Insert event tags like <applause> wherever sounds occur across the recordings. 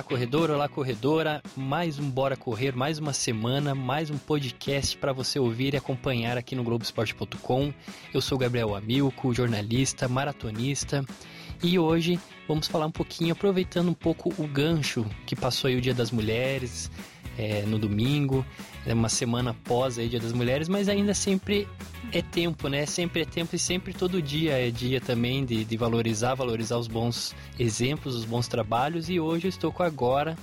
Olá, corredor, olá, corredora. Mais um Bora Correr, mais uma semana, mais um podcast para você ouvir e acompanhar aqui no Globoesporte.com. Eu sou Gabriel Amilco, jornalista, maratonista. E hoje vamos falar um pouquinho, aproveitando um pouco o gancho que passou aí o Dia das Mulheres, é, no domingo, é uma semana após aí Dia das Mulheres, mas ainda sempre é tempo, né? Sempre é tempo e sempre todo dia é dia também de, de valorizar, valorizar os bons exemplos, os bons trabalhos. E hoje eu estou com a Agora,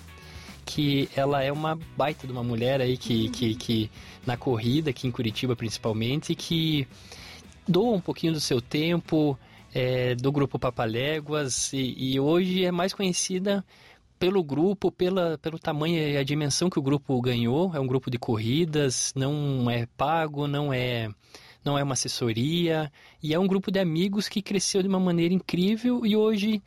que ela é uma baita de uma mulher aí que, que, que na corrida, aqui em Curitiba principalmente, que doa um pouquinho do seu tempo, é, do grupo Papaléguas e, e hoje é mais conhecida pelo grupo, pela, pelo tamanho e a dimensão que o grupo ganhou. É um grupo de corridas, não é pago, não é não é uma assessoria e é um grupo de amigos que cresceu de uma maneira incrível e hoje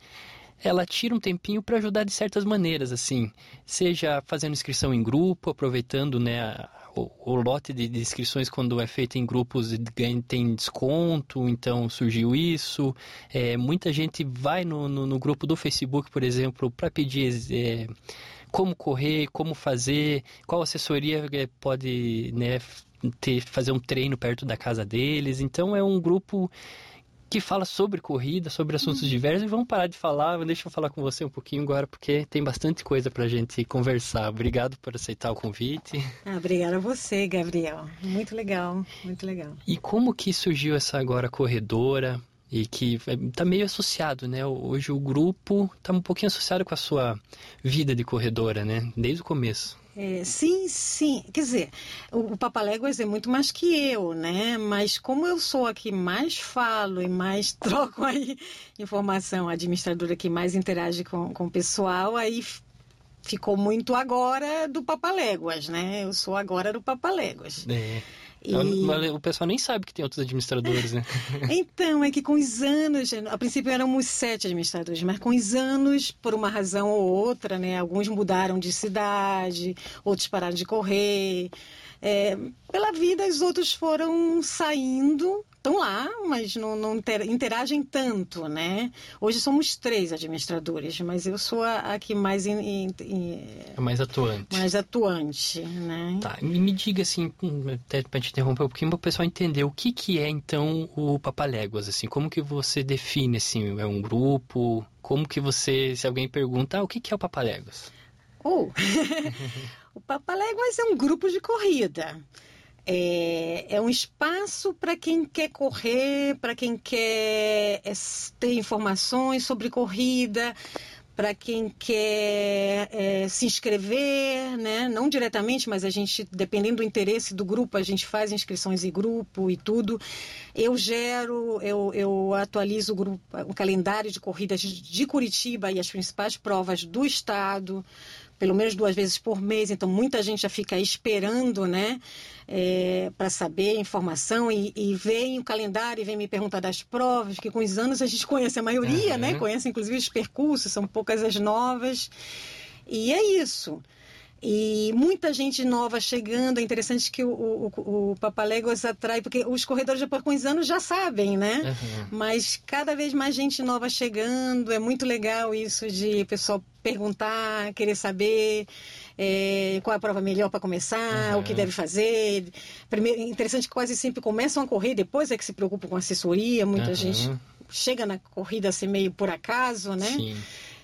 ela tira um tempinho para ajudar de certas maneiras, assim, seja fazendo inscrição em grupo, aproveitando né, o, o lote de, inscrições quando é feito em grupos tem desconto, então surgiu isso. É, muita gente vai no, no, no, grupo do Facebook, por exemplo, para pedir é, como correr, como fazer, qual assessoria é, pode né, ter, fazer um treino perto da casa deles. Então é um grupo que fala sobre corrida, sobre assuntos uhum. diversos. E vamos parar de falar, deixa eu falar com você um pouquinho agora, porque tem bastante coisa para a gente conversar. Obrigado por aceitar o convite. Ah, obrigada a você, Gabriel. Muito legal, muito legal. E como que surgiu essa agora corredora? e que está meio associado, né? Hoje o grupo está um pouquinho associado com a sua vida de corredora, né? Desde o começo. É, sim, sim. Quer dizer, o, o Papaléguas é muito mais que eu, né? Mas como eu sou a que mais falo e mais <laughs> troco aí informação, a administradora que mais interage com, com o pessoal, aí ficou muito agora do Papaléguas, né? Eu sou agora do Papaléguas. É. E... O pessoal nem sabe que tem outros administradores, né? <laughs> então, é que com os anos, a princípio éramos sete administradores, mas com os anos, por uma razão ou outra, né? Alguns mudaram de cidade, outros pararam de correr. É, pela vida, os outros foram saindo estão lá, mas não, não interagem tanto, né? Hoje somos três administradores, mas eu sou a, a que mais in, in, in, é mais atuante. Mais atuante, né? Tá, me diga assim, até para te interromper um pouquinho, para o pessoal entender o que que é então o Papaléguas, assim, como que você define assim, é um grupo, como que você, se alguém pergunta, ah, o que que é o Papaléguas? Oh. <laughs> o Papaléguas é um grupo de corrida. É, é um espaço para quem quer correr, para quem quer é, ter informações sobre corrida, para quem quer é, se inscrever, né? não diretamente, mas a gente, dependendo do interesse do grupo, a gente faz inscrições em grupo e tudo. Eu gero, eu, eu atualizo o, grupo, o calendário de corridas de Curitiba e as principais provas do estado pelo menos duas vezes por mês, então muita gente já fica esperando, né, é, para saber informação e, e vem o calendário e vem me perguntar das provas, que com os anos a gente conhece a maioria, uhum. né, conhece inclusive os percursos, são poucas as novas, e é isso. E muita gente nova chegando. É interessante que o, o, o Papaléguas atrai, porque os corredores de anos já sabem, né? Uhum. Mas cada vez mais gente nova chegando. É muito legal isso de pessoal perguntar, querer saber. É, qual é a prova melhor para começar, uhum. o que deve fazer. Primeiro, interessante que quase sempre começam a correr, depois é que se preocupam com assessoria. Muita uhum. gente chega na corrida assim meio por acaso, né? Sim.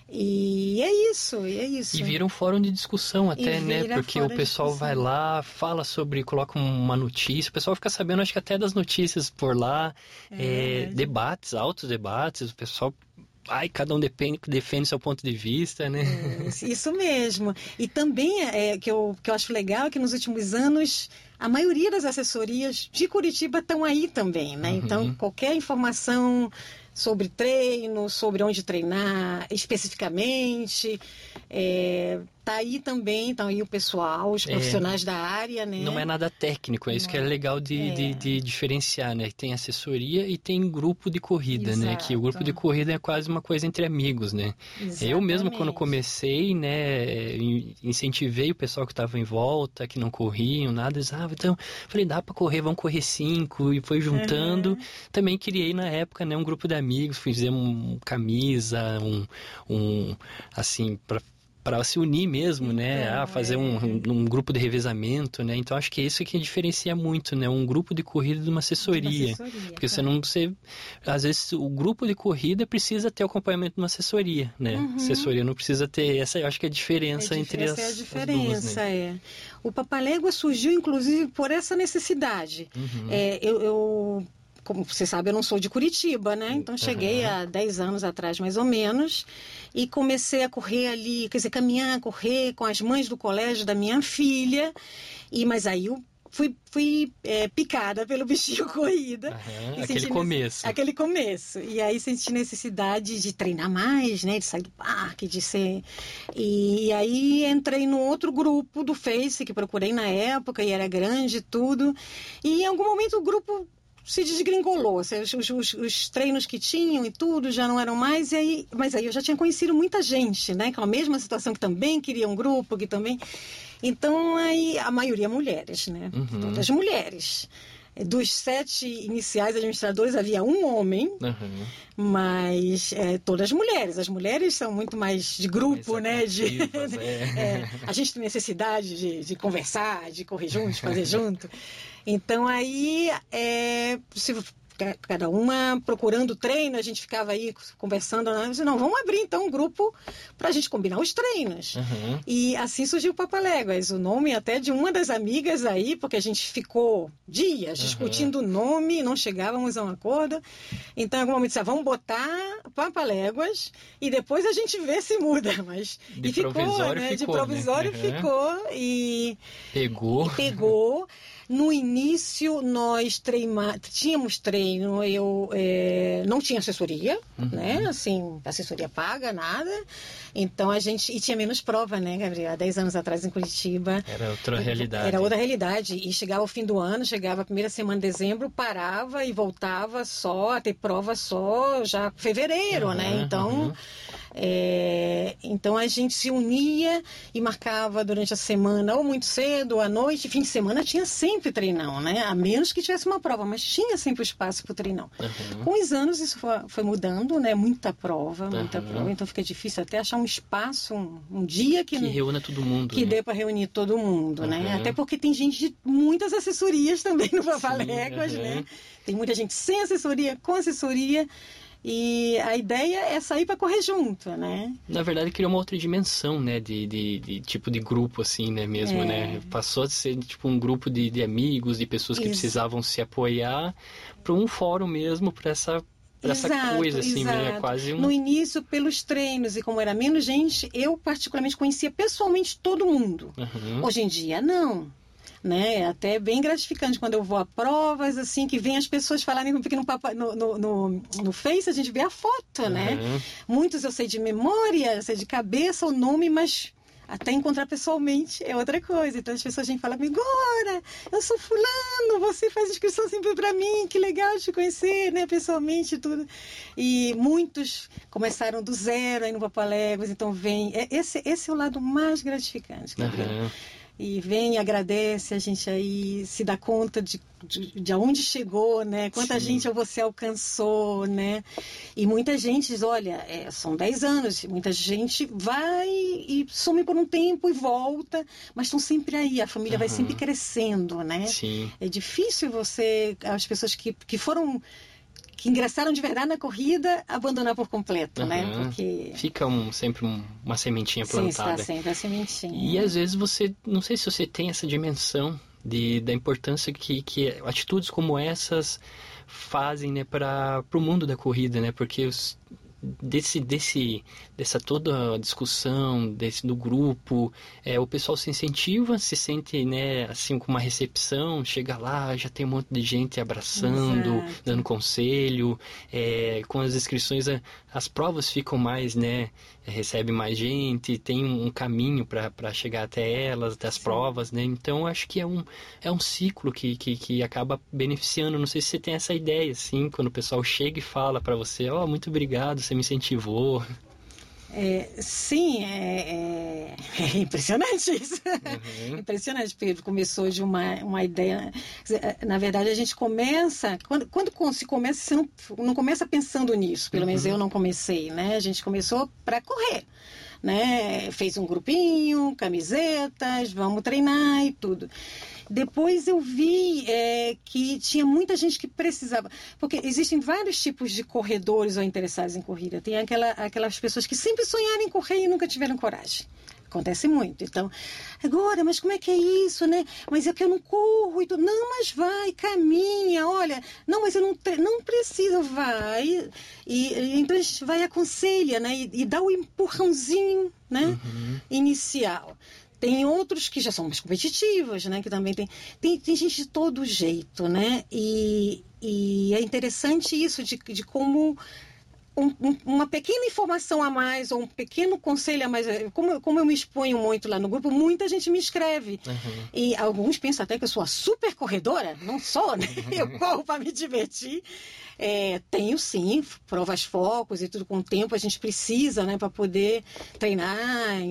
E é isso, é isso. E vira um fórum de discussão até, né? Porque o pessoal vai lá, fala sobre, coloca uma notícia, o pessoal fica sabendo, acho que até das notícias por lá, é, é, debates, altos debates, o pessoal Ai, cada um depende, defende seu ponto de vista, né? Isso mesmo. E também é, que, eu, que eu acho legal é que nos últimos anos a maioria das assessorias de Curitiba estão aí também, né? Uhum. Então, qualquer informação sobre treino, sobre onde treinar especificamente. É, tá aí também, tá aí o pessoal, os é. profissionais é, da área, né? Não é nada técnico, é isso que é legal de, é. de, de, diferenciar, né? Tem assessoria e tem grupo de corrida, Exato. né? Que o grupo de corrida é quase uma coisa entre amigos, né? Exatamente. Eu mesmo, quando comecei, né, incentivei o pessoal que estava em volta, que não corriam, nada, eles, ah, então, falei, dá para correr, vamos correr cinco, e foi juntando. Uhum. Também criei na época, né, um grupo de amigos, fizemos um, camisa, um, um assim, para para se unir mesmo, né? Então, Ah, fazer é. um, um grupo de revezamento, né? Então acho que é isso que diferencia muito, né? Um grupo de corrida de uma assessoria. assessoria, Porque você tá. não você às vezes o grupo de corrida precisa ter o acompanhamento de uma assessoria, né? Uhum. Assessoria não precisa ter essa, eu acho que é a diferença É, entre essa as, é a diferença, duas, né? é. O Papalégua surgiu, inclusive, por essa necessidade. Uhum. É, eu, eu- como você sabe, eu não sou de Curitiba, né? Então cheguei Aham. há 10 anos atrás, mais ou menos, e comecei a correr ali, quer dizer, caminhar, correr com as mães do colégio da minha filha. E mas aí eu fui, fui é, picada pelo bichinho <laughs> corrida. E Aquele começo. Aquele começo. E aí senti necessidade de treinar mais, né? De sair do parque, de ser. E aí entrei no outro grupo do Face, que procurei na época, e era grande e tudo. E em algum momento o grupo se desgringolou. Assim, Os, os- os- os treinos que tinham e tudo já não eram mais. E aí, mas aí eu já tinha conhecido muita gente, né? Aquela mesma situação que também queria um grupo, que também. Então, aí, a maioria mulheres, né? Uhum. Todas mulheres. Dos sete iniciais administradores, havia um homem, Aham. mas é, todas mulheres. As mulheres são muito mais de grupo, Mais né? De, <laughs> é. é, a gente tem necessidade de, de conversar, de correr juntos, fazer <laughs> junto. Então aí, é, cada uma procurando treino, a gente ficava aí conversando. Né? Não, vamos abrir então um grupo para a gente combinar os treinos. Aham. E assim surgiu o Papaléguas, o nome até de uma das amigas aí, porque a gente ficou dias discutindo o nome, não chegávamos a um acordo. Então, em algum momento, disse, ah, vamos botar Papaléguas e depois a gente vê se muda. <laughs> Mas, De e ficou, provisório né? ficou, de provisório né? Uhum. ficou e Pegou. pegou. <laughs> No início, nós treima... tínhamos treino, eu é, não tinha assessoria, Uhum. né? Assim, assessoria paga, nada. Então a gente. E tinha menos prova, né, Gabriel? Há 10 anos atrás em Curitiba. Era outra realidade. Era outra realidade. E chegava o fim do ano, chegava a primeira semana de dezembro, parava e voltava só a ter prova só já fevereiro, né? Aham, Então. aham. É, então a gente se unia e marcava durante a semana, ou muito cedo, ou à noite. Fim de semana tinha sempre treinão, né? A menos que tivesse uma prova, mas tinha sempre espaço para o treinão. Aham. Com os anos isso foi, foi mudando, né? Muita prova, muita Aham. prova. Então fica difícil até achar um espaço, um, um dia que, Que reúna todo mundo. que né? dê para reunir todo mundo, né? Aham. Até porque tem gente de muitas assessorias também no Papaléguas, né? Tem muita gente sem assessoria, com assessoria. E a ideia é sair para correr junto, né? Na verdade, criou uma outra dimensão, né? De, de, de tipo de grupo, assim, né? Mesmo, É. né? Passou a ser, tipo, um grupo de, de amigos, de pessoas que Isso. precisavam se apoiar para um fórum mesmo, para essa, pra essa Exato, coisa, assim, né? exato. Quase um... No início, pelos treinos e como era menos gente, eu particularmente conhecia pessoalmente todo mundo. Aham. Hoje em dia, não. Né? É até bem gratificante quando eu vou a provas, assim, que vem as pessoas falarem porque no, papa- no, no, no, no Face a gente vê a foto, né? Aham. Muitos eu sei de memória, eu sei de cabeça o nome, mas até encontrar pessoalmente é outra coisa. Então as pessoas vêm falar agora, eu sou fulano, você faz inscrição sempre para mim, que legal te conhecer, né, pessoalmente e tudo. E muitos começaram do zero aí no Papaléguas, então vem, é- esse, esse é o lado mais gratificante. Gabriel Aham. E vem e agradece a gente aí se dá conta de, de, de aonde chegou, né? Quanta Sim. gente você alcançou, né? E muita gente diz, olha, é, são 10 anos, muita gente vai e some por um tempo e volta, mas estão sempre aí, a família vai Aham. sempre crescendo, né? Sim. É difícil você, as pessoas que, que foram, que ingressaram de verdade na corrida, abandonar por completo, né? Aham. Porque Fica um, sempre um- uma sementinha sim, está plantada. sempre a sementinha. E às vezes você, não sei se você tem essa dimensão de, da importância que, que atitudes como essas fazem né, para o mundo da corrida, né? Porque os, desse, desse, dessa toda discussão desse, do grupo, é, o pessoal se incentiva, se sente né, assim com uma recepção, chega lá, já tem um monte de gente abraçando, Exato. dando conselho, é, com as inscrições as provas ficam mais, né, recebe mais gente, tem um caminho para chegar até elas, até as Sim. provas, né? Então acho que é um, é um ciclo que, que, que acaba beneficiando. Não sei se você tem essa ideia, assim, quando o pessoal chega e fala para você, ó, muito obrigado, você me incentivou. É, sim, é, é- <laughs> é impressionante isso. Uhum. <laughs> Impressionante, porque começou de uma, uma ideia. dizer, Na verdade, a gente começa. Quando, quando se começa, você não, não começa pensando nisso. Pelo menos Uhum. eu não comecei, né? A gente começou para correr. né? Fez um grupinho, camisetas, vamos treinar e tudo. Depois eu vi é, que tinha muita gente que precisava. Porque existem vários tipos de corredores ou interessados em corrida. Tem aquela, aquelas pessoas que sempre sonharam em correr e nunca tiveram coragem. Acontece muito. Então, agora, mas como é que é isso, né? Mas é que eu não corro e tudo. Não, mas vai, caminha, olha. Não, mas eu não, não preciso, vai. E, então a gente vai aconselha, né? E, e dá o empurrãozinho, né? Uhum. Inicial. Tem outros que já são mais competitivos, né? Que também tem, tem, tem gente de todo jeito, né? E, e é interessante isso de, de como um, um, uma pequena informação a mais ou um pequeno conselho a mais. Como, como eu me exponho muito lá no grupo, muita gente me escreve. Uhum. E alguns pensam até que eu sou a super corredora. Não sou, né? Eu corro para me divertir. É, tenho sim, provas focos e tudo com o tempo a gente precisa, né, para poder treinar.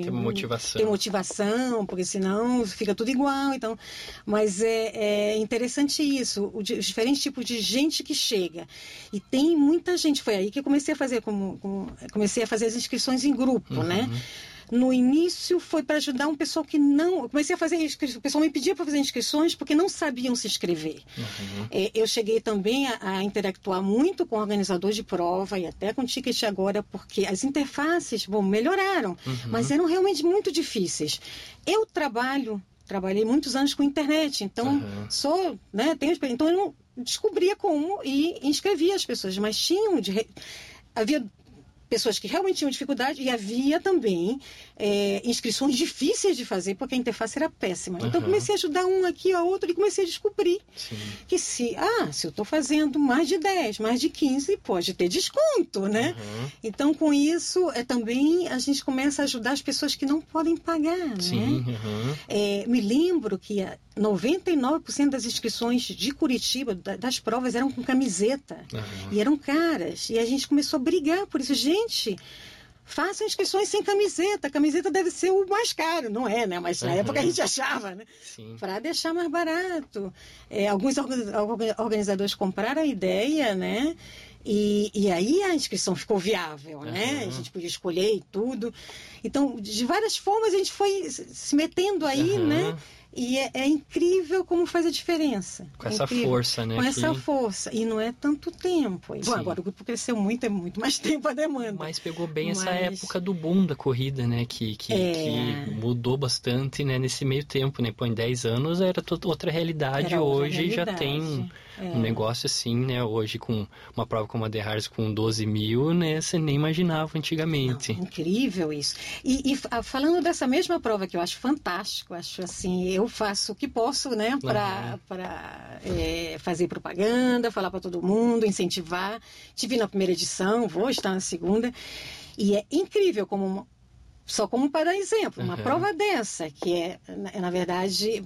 Ter motivação. Ter motivação, porque senão fica tudo igual. Então, mas é, é interessante isso, os diferentes tipos de gente que chega. E tem muita gente, foi aí que eu comecei a fazer, como, como comecei a fazer as inscrições em grupo, né? uhum. né? No início foi para ajudar um pessoal que não. Eu comecei a fazer inscrições. O pessoal me pedia para fazer inscrições porque não sabiam se inscrever. Uhum. É, eu cheguei também a, a, interactuar muito com o organizador de prova e até com o Ticket agora, porque as interfaces, bom, melhoraram, uhum. mas eram realmente muito difíceis. Eu trabalho, trabalhei muitos anos com internet, então uhum. sou, né, tenho então eu não descobria como e inscrevia as pessoas, mas tinham de, havia pessoas que realmente tinham dificuldade e havia também é, inscrições difíceis de fazer porque a interface era péssima. Então uhum. comecei a ajudar um aqui, a outro e comecei a descobrir Sim. que se, ah, se eu estou fazendo mais de 10, mais de 15, pode ter desconto, né? Uhum. Então com isso é também a gente começa a ajudar as pessoas que não podem pagar, Sim. né? Uhum. É, me lembro que 99% das inscrições de Curitiba, das provas, eram com camiseta. Uhum. E eram caras. E a gente começou a brigar por isso. Gente, façam inscrições sem camiseta. A camiseta deve ser o mais caro, não é, né? Mas na uhum. época a gente achava, né? Para deixar mais barato. É, alguns organizadores compraram a ideia, né? E, e aí a inscrição ficou viável, né? A gente podia escolher e tudo. Então, de várias formas a gente foi se metendo aí, uhum. né? E é, é, incrível como faz a diferença. Com é essa incrível. força, né? Com que... essa força. E não é tanto tempo. Bom, agora o grupo cresceu muito, é muito mais <laughs> tempo a demanda. Mas pegou bem Mas... essa época do boom da corrida, né? Que, que, é... que, mudou bastante né? nesse meio tempo, né? Pô, em 10 anos era outra realidade. Era outra Hoje realidade. já tem é. um negócio assim, né? Hoje com uma prova como a The Harris com 12 mil, né? Você nem imaginava antigamente. Não, incrível isso. E, e, falando dessa mesma prova que eu acho fantástico, acho assim, eu faço o que posso, né? Para uhum. é, fazer propaganda, falar para todo mundo, incentivar. Tive na primeira edição, vou estar na segunda. E é incrível como só como para exemplo, uma uhum. prova dessa, que é, na verdade,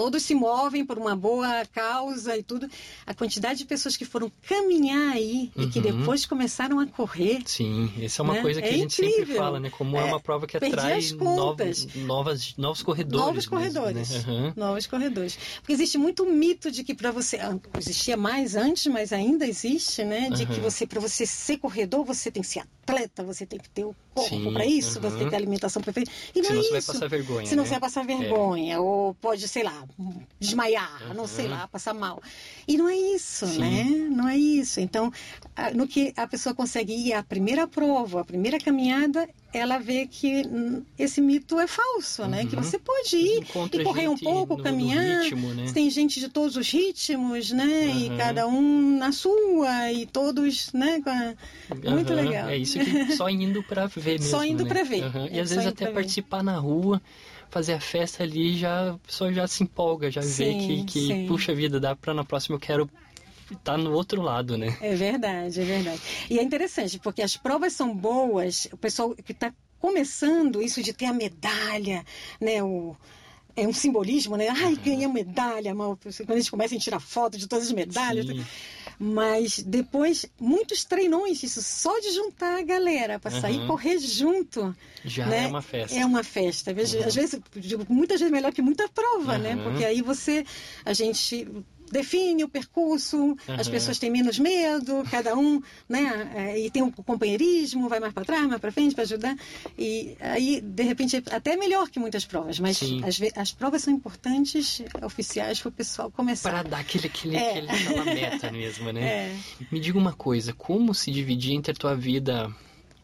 todos se movem por uma boa causa e tudo. A quantidade de pessoas que foram caminhar aí uhum. e que uhum. depois começaram a correr. Sim, essa é uma né? coisa que é a gente incrível. sempre fala, né? Como é, é uma prova que atrai novos, novas, novos corredores. Novos mesmo, corredores. Né? Uhum. Novos corredores. Porque existe muito mito de que para você. Ah, existia mais antes, mas ainda existe, né? De uhum. que você, para você ser corredor, você tem que ser atleta, você tem que ter o corpo para isso, você tem que ter a alimentação perfeita. E não Senão é você isso. vai passar vergonha. Senão né? você vai passar vergonha. É. Ou pode, sei lá, desmaiar, uhum. não sei lá, passar mal. E não é isso, Sim. né? Não é isso. Então, no que a pessoa consegue ir à primeira prova, a primeira caminhada, ela vê que esse mito é falso, né? Que uhum. você pode ir Encontra e correr um pouco, no, caminhar. Ritmo, né? Tem gente de todos os ritmos, né? Uhum. E cada um na sua e todos, né? A... Muito uhum. legal. É isso que só indo para ver mesmo. Só indo né? para ver. E é, às vezes até participar ver. na rua fazer a festa ali, já a pessoa já se empolga, já sim, vê que, que puxa vida, dá para na próxima eu quero estar tá no outro lado, né? É verdade, é verdade. E é interessante, porque as provas são boas, o pessoal que está começando isso de ter a medalha, né? O, é um simbolismo, né? Ai, ganhei a medalha, mal. quando a gente começa a tirar foto de todas as medalhas. Sim. Mas depois, muitos treinões, isso só de juntar a galera para uhum. sair correr junto. Já né? é uma festa. É uma festa. Às vezes, uhum. digo, muitas vezes melhor que muita prova, uhum. né? Porque aí você, a gente define o percurso, uhum. as pessoas têm menos medo, cada um, né? É, e tem um companheirismo, vai mais para trás, mais para frente para ajudar. E aí, de repente, é até melhor que muitas provas, mas as, as, provas são importantes, oficiais, para o pessoal começar. Para dar aquele, aquele, é. aquele, aquela meta mesmo, né? <laughs> É. Me diga uma coisa, como se dividir entre a tua vida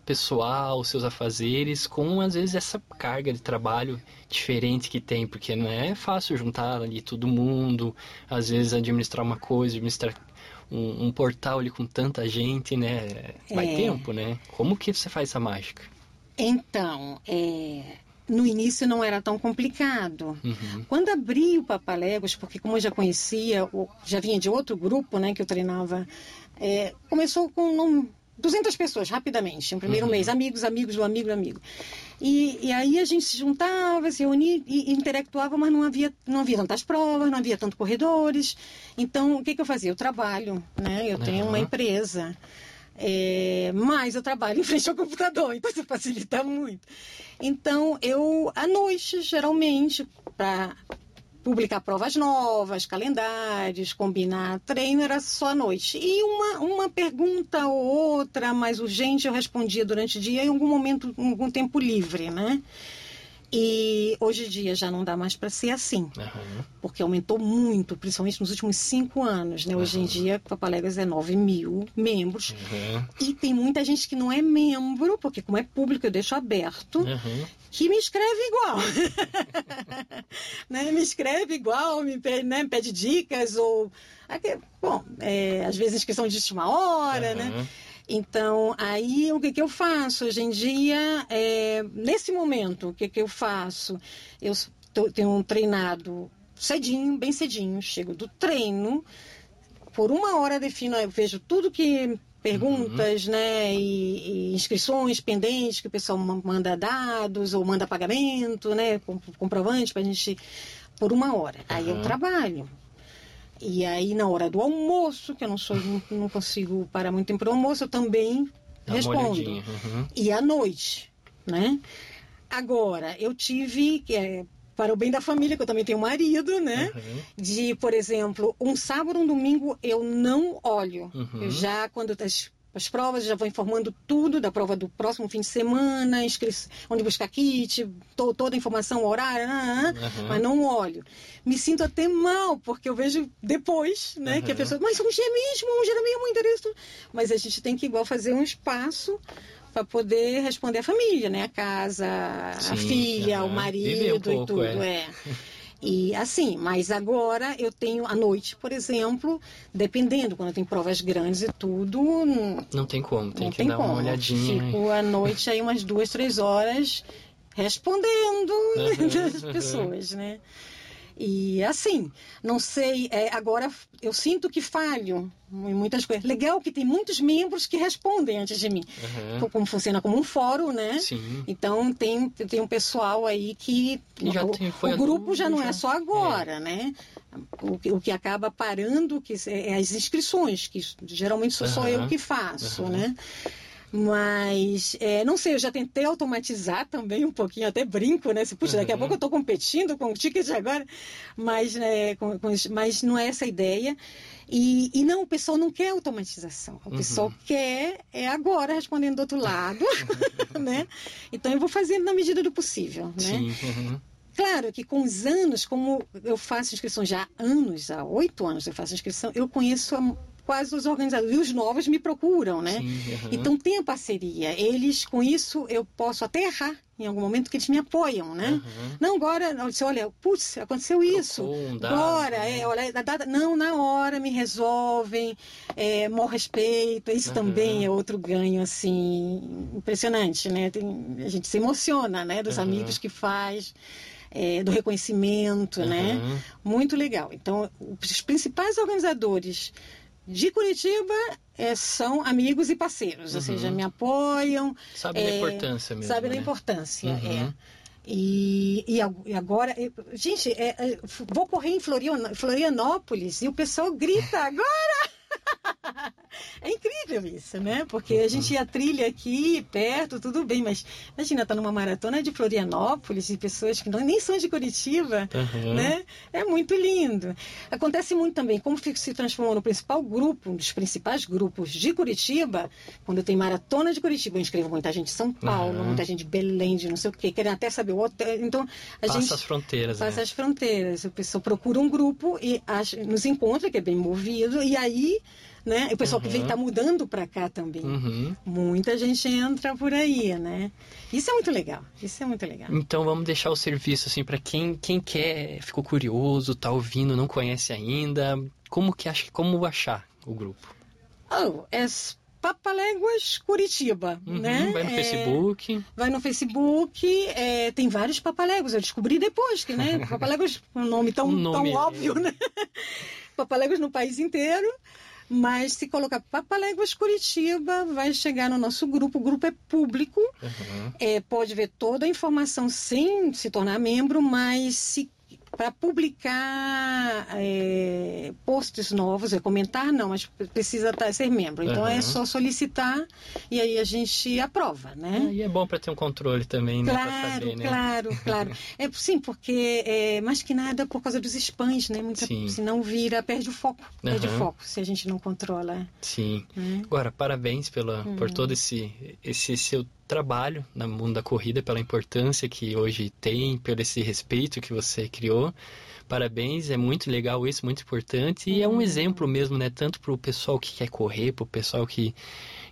pessoal, seus afazeres, com às vezes essa carga de trabalho diferente que tem, porque não é fácil juntar ali todo mundo, às vezes administrar uma coisa, administrar um, um portal ali com tanta gente, né? Vai é. tempo, né? Como que você faz essa mágica? Então, é, no início não era tão complicado. Uhum. Quando abri o Papalegos, porque como eu já conhecia, já vinha de outro grupo, né, que eu treinava, é, começou com 200 pessoas, rapidamente, no primeiro uhum. mês. Amigos, amigos do amigo, do amigo. E, e, aí a gente se juntava, se reunia e, e interactuava, mas não havia, não havia tantas provas, não havia tantos corredores. Então, o que, que eu fazia? Eu trabalho, né? Eu tenho uhum. uma empresa. É, mas eu trabalho <laughs> em frente ao computador, então isso facilita muito. Então, eu, à noite, geralmente, para publicar provas novas, calendários, combinar treino, era só à noite. E uma, uma pergunta ou outra mais urgente eu respondia durante o dia em algum momento, em algum tempo livre, né? E hoje em dia já não dá mais para ser assim, uhum. porque aumentou muito, principalmente nos últimos cinco anos. Né? Hoje uhum. em dia, Papaléguas é 9 mil membros. Uhum. E tem muita gente que não é membro, porque como é público eu deixo aberto, que me escreve igual. <laughs> né? Me escreve igual, me pede, né? me pede dicas, ou... Bom, é, às vezes inscrição de última hora, né? Então, aí o que, que eu faço? Hoje em dia, é, nesse momento, o que, que eu faço? Eu tô, tenho treinado cedinho, bem cedinho, chego do treino, por uma hora defino, eu vejo tudo que perguntas, uhum. né, e, e, inscrições pendentes que o pessoal manda dados ou manda pagamento, né, comprovante para a gente por uma hora. Uhum. Aí eu trabalho. E aí, na hora do almoço, que eu não sou, não consigo parar muito tempo para o almoço, eu também Dá respondo. Uhum. E à noite, né? Agora, eu tive, é, para o bem da família, que eu também tenho marido, né? Uhum. De, por exemplo, um sábado, um domingo, eu não olho. Uhum. Eu já, quando as as provas, já vou informando tudo da prova do próximo fim de semana, onde buscar kit, to, toda a informação, horário, uhum. mas não olho. Me sinto até mal, porque eu vejo depois, né, uhum. que a pessoa, mas um dia mesmo, um dia mesmo, interesse. Mas a gente tem que igual fazer um espaço para poder responder a família, né? A casa, Sim, a filha, uhum. o marido um pouco, e tudo, é. é. <laughs> E assim, mas agora eu tenho à noite, por exemplo, dependendo, quando tem provas grandes e tudo. Não tem como, tem que tem dar como. uma olhadinha. Fico à noite aí umas duas, três horas respondendo uhum, <laughs> as pessoas, né? E assim, não sei, é, agora eu sinto que falho em muitas coisas. Legal que tem muitos membros que respondem antes de mim. Uhum. Como funciona como um fórum, né? Sim. Então tem, tem um pessoal aí que. Já o, tem, o grupo já não é já. é só agora, é. né? O que, o que acaba parando que é, é as inscrições, que geralmente sou uhum. só eu que faço, uhum. né? Mas, é, não sei, eu já tentei automatizar também um pouquinho, até brinco, né? Se, puxa, daqui a uhum. pouco eu estou competindo com o ticket agora, mas, né, com, com, mas não é essa a ideia. E, e, não, o pessoal não quer automatização. O uhum. pessoal quer é agora respondendo do outro lado, <laughs> né? Então eu vou fazendo na medida do possível, né? Sim. Uhum. Claro que com os anos, como eu faço inscrição já há anos, há oito anos eu faço inscrição, eu conheço a quase os organizadores. E os novos me procuram, né? Sim, uhum. Então tem a parceria. Eles, com isso, eu posso até errar em algum momento que eles me apoiam, né? Uhum. Não, agora, você olha, putz, aconteceu isso. Um agora, é, né? olha, data, não, na hora me resolvem, é, maior respeito. Isso uhum. também é outro ganho, assim, impressionante, né? Tem, a gente se emociona, né? Dos amigos que faz. É, do reconhecimento, né? Muito legal. Então, os principais organizadores de Curitiba é, são amigos e parceiros, uhum. ou seja, me apoiam. Sabe é, da importância mesmo. Sabe né? da importância, uhum. é. E, e, agora, gente, é, é, vou correr em Florianópolis e o pessoal grita agora! <laughs> é incrível isso, né? Porque a gente ia trilha aqui, perto, tudo bem, mas imagina, tá numa maratona de Florianópolis, de pessoas que não, nem são de Curitiba, uhum. né? É muito lindo. Acontece muito também, como se transformou no principal grupo, um dos principais grupos de Curitiba, quando tem maratona de Curitiba, eu inscrevo muita gente de São Paulo, uhum. muita gente de Belém, de não sei o quê, querem até saber o hotel. Então, a passa gente. as fronteiras. Passa né? as fronteiras. A pessoa procura um grupo e nos encontra, que é bem movido, e aí né? O pessoal uhum. que vem tá mudando para cá também. Uhum. Muita gente entra por aí, né? Isso é muito legal. Isso é muito legal. Então vamos deixar o serviço assim para quem quem quer, ficou curioso, tá ouvindo, não conhece ainda, como que acha, como achar o grupo? Oh, é Papaléguas Curitiba, uhum, né? Vai no é, Facebook. Vai no Facebook, é, tem vários papaléguas. Eu descobri depois que, né? <laughs> Papaléguas, um nome tão, um nome tão óbvio, né? papaléguas no país inteiro. Mas se colocar Papaléguas Curitiba, vai chegar no nosso grupo. O grupo é público, uhum. é, pode ver toda a informação sem se tornar membro, mas se para publicar é, posts novos, é comentar não, mas precisa tá, ser membro. Então uhum. é só solicitar e aí a gente aprova, né? Ah, e é bom para ter um controle também, né? Claro, saber, né? claro, claro. <laughs> É sim, porque é, mais que nada por causa dos spams, né? Muita, se não vira, perde o foco, uhum. perde o foco se a gente não controla. Sim. Né? Agora, parabéns pela, por todo esse, esse seu trabalho no mundo da corrida, pela importância que hoje tem, pelo esse respeito que você criou. Parabéns, é muito legal isso, muito importante e é um uhum. exemplo mesmo, né? Tanto para o pessoal que quer correr, para o pessoal que,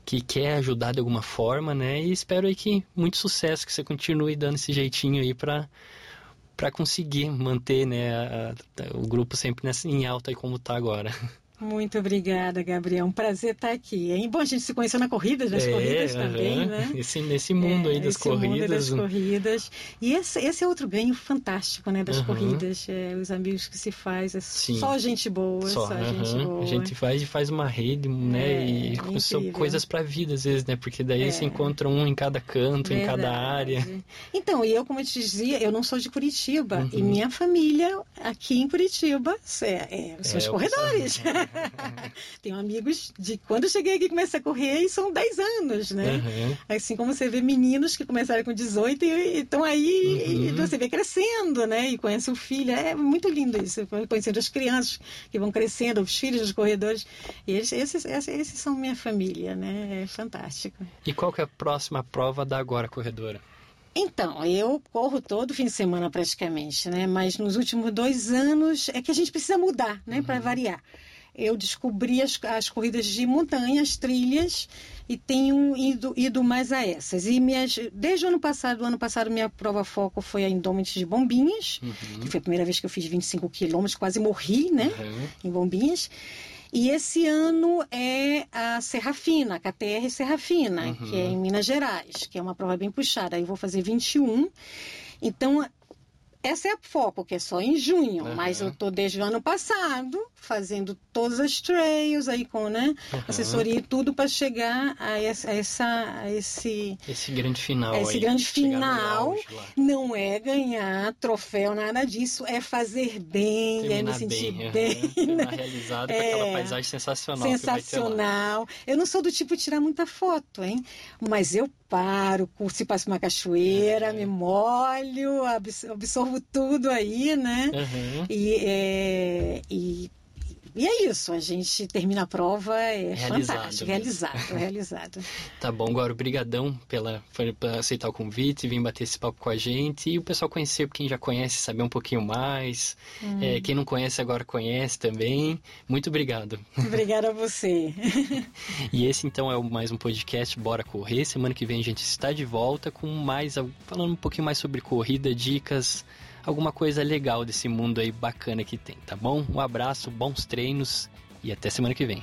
que quer ajudar de alguma forma, né? E espero aí que muito sucesso, que você continue dando esse jeitinho aí para para conseguir manter né, a, a, o grupo sempre nessa, em alta aí como está agora. <laughs> Muito obrigada, Gabriel. Um prazer estar aqui. É bom a gente se conhecer na corrida, nas é, corridas também, né? Esse, nesse mundo é, aí das corridas. das corridas. E esse, esse, é outro ganho fantástico, né? Das uhum. corridas. É, os amigos que se faz. É Sim. só gente boa, só, só uhum. gente boa. A gente faz e faz uma rede, né? É, e incrível. são coisas para a vida, às vezes, né? Porque daí se é. encontra um em cada canto, Verdade. em cada área. Então, e eu, como eu te dizia, eu não sou de Curitiba. Uhum. E minha família aqui em Curitiba é, são os corredores. <laughs> Tenho amigos de quando eu cheguei aqui comecei a correr e são 10 anos, né? Uhum. Assim como você vê meninos que começaram com 18 e estão aí uhum. e você vê crescendo, né? E conhece o filho. É muito lindo isso. Conhecendo as crianças que vão crescendo, os filhos dos corredores. E eles, esses, esses são minha família, né? É fantástico. E qual que é a próxima prova da Agora Corredora? Então, eu corro todo fim de semana praticamente, né? Mas nos últimos dois anos é que a gente precisa mudar, né? Uhum. Para variar eu descobri as, as corridas de montanha, as trilhas, e tenho ido, ido mais a essas. E minhas, desde o ano passado, o ano passado minha prova foco foi a Indomites de Bombinhas, uhum. que foi a primeira vez que eu fiz 25 quilômetros, quase morri, né, uhum. em Bombinhas. E esse ano é a Serra Fina, a KTR Serra Fina, uhum. que é em Minas Gerais, que é uma prova bem puxada. Aí eu vou fazer 21. Então, essa é a foco, que é só em junho, uhum. mas eu tô desde o ano passado fazendo todas as trails aí com, né, uhum. assessoria e tudo para chegar a essa, a essa a esse esse grande final. Esse aí, grande final não é ganhar troféu nada disso, é fazer bem, Terminar é me sentir bem, bem <laughs> uhum. né? realizado é, com aquela paisagem sensacional. Sensacional. Eu não sou do tipo tirar muita foto, hein, mas eu paro, se passa uma cachoeira, me molho, absorvo tudo aí, né? Uhum. E, é, e e é isso, a gente termina a prova, é realizado, fantástico, realizado, <laughs> realizado. Tá bom, agora obrigadão pela, por aceitar o convite, vir bater esse papo com a gente e o pessoal conhecer, quem já conhece, saber um pouquinho mais, hum. é, quem não conhece agora conhece também. Muito obrigado. Obrigada a <laughs> você. e esse então é mais um podcast Bora Correr. Semana que vem a gente está de volta com mais, falando um pouquinho mais sobre corrida, dicas, alguma coisa legal desse mundo aí bacana que tem, tá bom? Um abraço, bons treinos e até semana que vem.